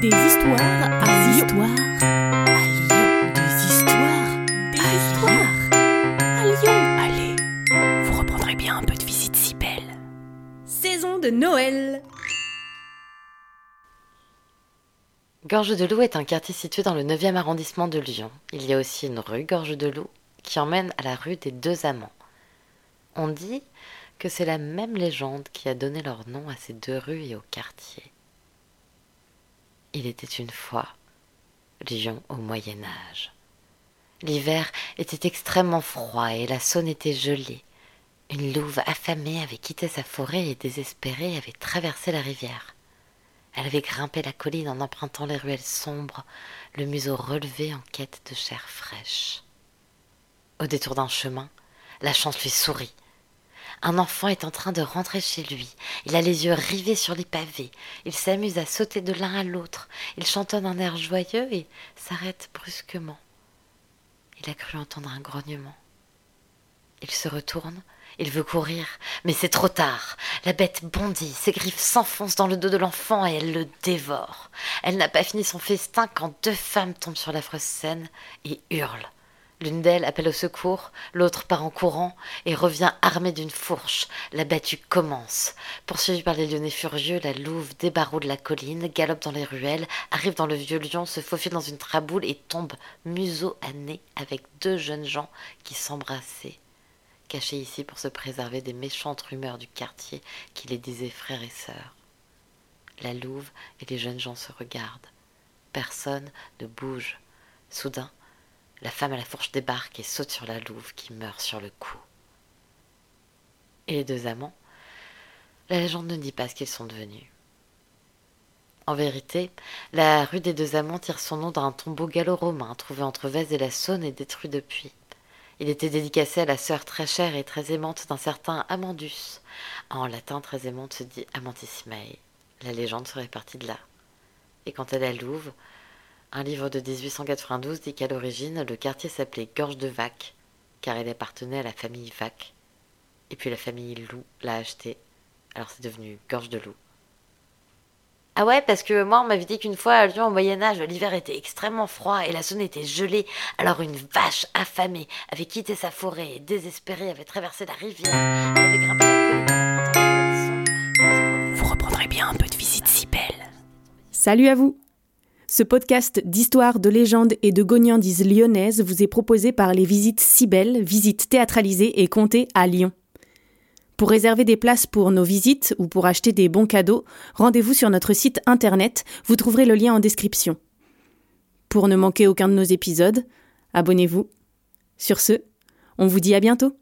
Des histoires à Des Lyon. histoires à Lyon. Des histoires Des à histoires à Lyon. Allez, vous reprendrez bien un peu de visite si belle. Saison de Noël. Gorge de Loup est un quartier situé dans le 9e arrondissement de Lyon. Il y a aussi une rue Gorge de Loup qui emmène à la rue des deux amants. On dit que c'est la même légende qui a donné leur nom à ces deux rues et au quartier. Il était une fois Lyon au Moyen Âge. L'hiver était extrêmement froid et la Saône était gelée. Une louve affamée avait quitté sa forêt et désespérée avait traversé la rivière. Elle avait grimpé la colline en empruntant les ruelles sombres, le museau relevé en quête de chair fraîche. Au détour d'un chemin, la chance lui sourit. Un enfant est en train de rentrer chez lui. Il a les yeux rivés sur les pavés. Il s'amuse à sauter de l'un à l'autre. Il chantonne un air joyeux et s'arrête brusquement. Il a cru entendre un grognement. Il se retourne, il veut courir, mais c'est trop tard. La bête bondit, ses griffes s'enfoncent dans le dos de l'enfant et elle le dévore. Elle n'a pas fini son festin quand deux femmes tombent sur l'affreuse scène et hurlent. L'une d'elles appelle au secours, l'autre part en courant et revient armée d'une fourche. La battue commence. Poursuivie par les lyonnais furieux, la louve débarroule la colline, galope dans les ruelles, arrive dans le vieux lion, se faufile dans une traboule et tombe museau à nez avec deux jeunes gens qui s'embrassaient cachés ici pour se préserver des méchantes rumeurs du quartier qui les disaient frères et sœurs. La louve et les jeunes gens se regardent. Personne ne bouge. Soudain, la femme à la fourche débarque et saute sur la louve qui meurt sur le coup. Et les deux amants La légende ne dit pas ce qu'ils sont devenus. En vérité, la rue des deux amants tire son nom d'un tombeau gallo-romain trouvé entre Vèze et la Saône et détruit depuis. Il était dédicacé à la sœur très chère et très aimante d'un certain Amandus. En latin, très aimante se dit Amantissimae. La légende serait partie de là. Et quant à la Louve, un livre de 1892 dit qu'à l'origine, le quartier s'appelait Gorge de Vac, car il appartenait à la famille Vac. Et puis la famille Loup l'a acheté, alors c'est devenu Gorge de Loup. Ah ouais, parce que moi, on m'avait dit qu'une fois à Lyon, au Moyen-Âge, l'hiver était extrêmement froid et la Saône était gelée. Alors une vache affamée avait quitté sa forêt et désespérée avait traversé la rivière. Vous reprendrez bien un peu de visite si belle. Salut à vous. Ce podcast d'histoire, de légendes et de gognandises lyonnaises vous est proposé par les visites Cybelle, visites théâtralisées et comptées à Lyon. Pour réserver des places pour nos visites ou pour acheter des bons cadeaux, rendez-vous sur notre site internet, vous trouverez le lien en description. Pour ne manquer aucun de nos épisodes, abonnez-vous. Sur ce, on vous dit à bientôt.